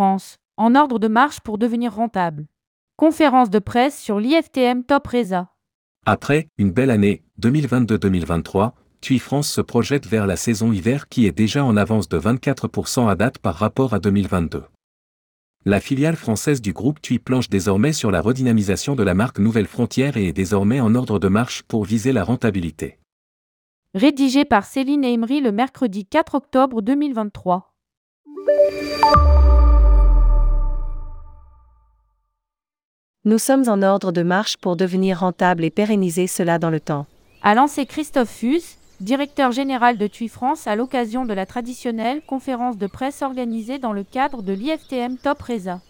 France, en ordre de marche pour devenir rentable. Conférence de presse sur l'IFTM Top Reza. Après une belle année 2022-2023, TUI France se projette vers la saison hiver qui est déjà en avance de 24% à date par rapport à 2022. La filiale française du groupe TUI planche désormais sur la redynamisation de la marque Nouvelle Frontière et est désormais en ordre de marche pour viser la rentabilité. Rédigé par Céline Emery le mercredi 4 octobre 2023. Nous sommes en ordre de marche pour devenir rentable et pérenniser cela dans le temps. A lancé Christophe Fus, directeur général de TUI France à l'occasion de la traditionnelle conférence de presse organisée dans le cadre de l'IFTM Top Reza.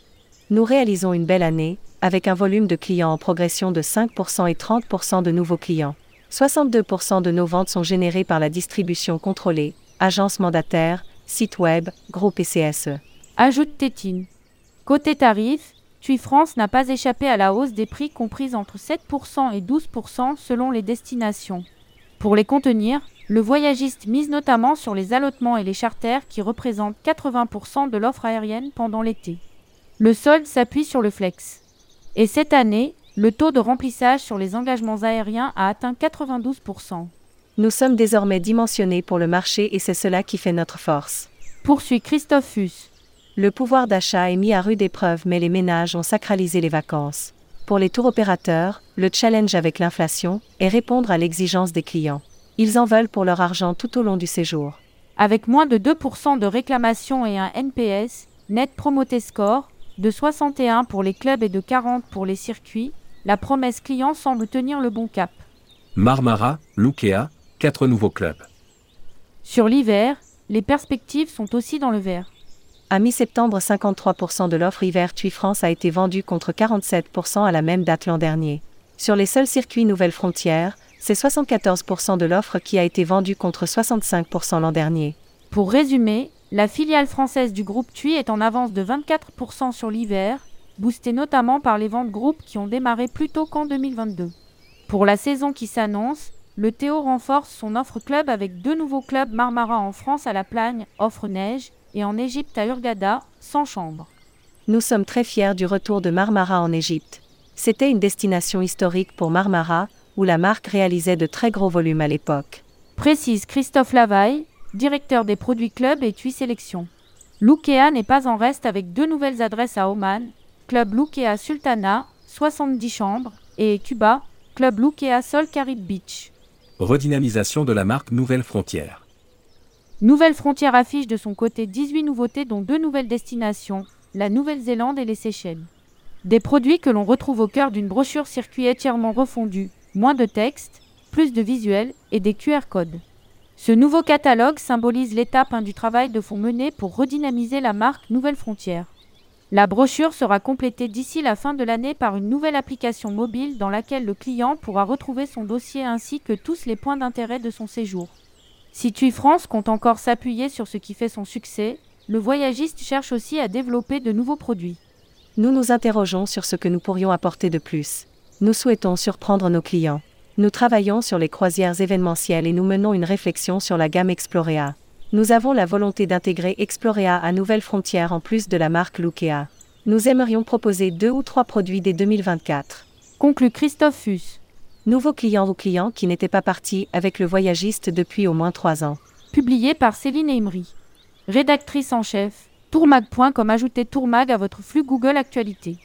Nous réalisons une belle année, avec un volume de clients en progression de 5% et 30% de nouveaux clients. 62% de nos ventes sont générées par la distribution contrôlée, agences mandataires, sites web, groupe et CSE. Ajoute Tétine. Côté tarif, TUI France n'a pas échappé à la hausse des prix comprise entre 7% et 12% selon les destinations. Pour les contenir, le voyagiste mise notamment sur les allotements et les charters qui représentent 80% de l'offre aérienne pendant l'été. Le solde s'appuie sur le flex. Et cette année, le taux de remplissage sur les engagements aériens a atteint 92%. Nous sommes désormais dimensionnés pour le marché et c'est cela qui fait notre force. Poursuit Christophe Fus. Le pouvoir d'achat est mis à rude épreuve mais les ménages ont sacralisé les vacances. Pour les tours opérateurs, le challenge avec l'inflation est répondre à l'exigence des clients. Ils en veulent pour leur argent tout au long du séjour. Avec moins de 2% de réclamations et un NPS, Net Promoter Score, de 61 pour les clubs et de 40 pour les circuits, la promesse client semble tenir le bon cap. Marmara, Lukea, quatre nouveaux clubs. Sur l'hiver, les perspectives sont aussi dans le vert. À mi-septembre, 53% de l'offre hiver TUI France a été vendue contre 47% à la même date l'an dernier. Sur les seuls circuits Nouvelle Frontière, c'est 74% de l'offre qui a été vendue contre 65% l'an dernier. Pour résumer, la filiale française du groupe TUI est en avance de 24% sur l'hiver, boostée notamment par les ventes groupes qui ont démarré plus tôt qu'en 2022. Pour la saison qui s'annonce, le Théo renforce son offre club avec deux nouveaux clubs Marmara en France à la Plagne, offre neige, et en Égypte à Hurghada, sans chambre. Nous sommes très fiers du retour de Marmara en Égypte. C'était une destination historique pour Marmara, où la marque réalisait de très gros volumes à l'époque. Précise Christophe Lavaille, directeur des produits club et TUI Sélection. Lukea n'est pas en reste avec deux nouvelles adresses à Oman, Club Lukea Sultana, 70 chambres, et Cuba, Club Lukea Sol Carib Beach. Redynamisation de la marque Nouvelle Frontière. Nouvelle Frontière affiche de son côté 18 nouveautés dont deux nouvelles destinations, la Nouvelle-Zélande et les Seychelles. Des produits que l'on retrouve au cœur d'une brochure circuit entièrement refondue, moins de texte, plus de visuels et des QR codes. Ce nouveau catalogue symbolise l'étape 1 du travail de fond mené pour redynamiser la marque Nouvelle Frontière. La brochure sera complétée d'ici la fin de l'année par une nouvelle application mobile dans laquelle le client pourra retrouver son dossier ainsi que tous les points d'intérêt de son séjour. Si TUI France compte encore s'appuyer sur ce qui fait son succès, le voyagiste cherche aussi à développer de nouveaux produits. Nous nous interrogeons sur ce que nous pourrions apporter de plus. Nous souhaitons surprendre nos clients. Nous travaillons sur les croisières événementielles et nous menons une réflexion sur la gamme Explorea. Nous avons la volonté d'intégrer Explorea à Nouvelles Frontières en plus de la marque Lukea. Nous aimerions proposer deux ou trois produits dès 2024. Conclut Christophe Fus. Nouveaux clients ou clients qui n'étaient pas partis avec le voyagiste depuis au moins trois ans. Publié par Céline Emery. Rédactrice en chef, tourmag.com ajoutez tourmag à votre flux Google Actualité.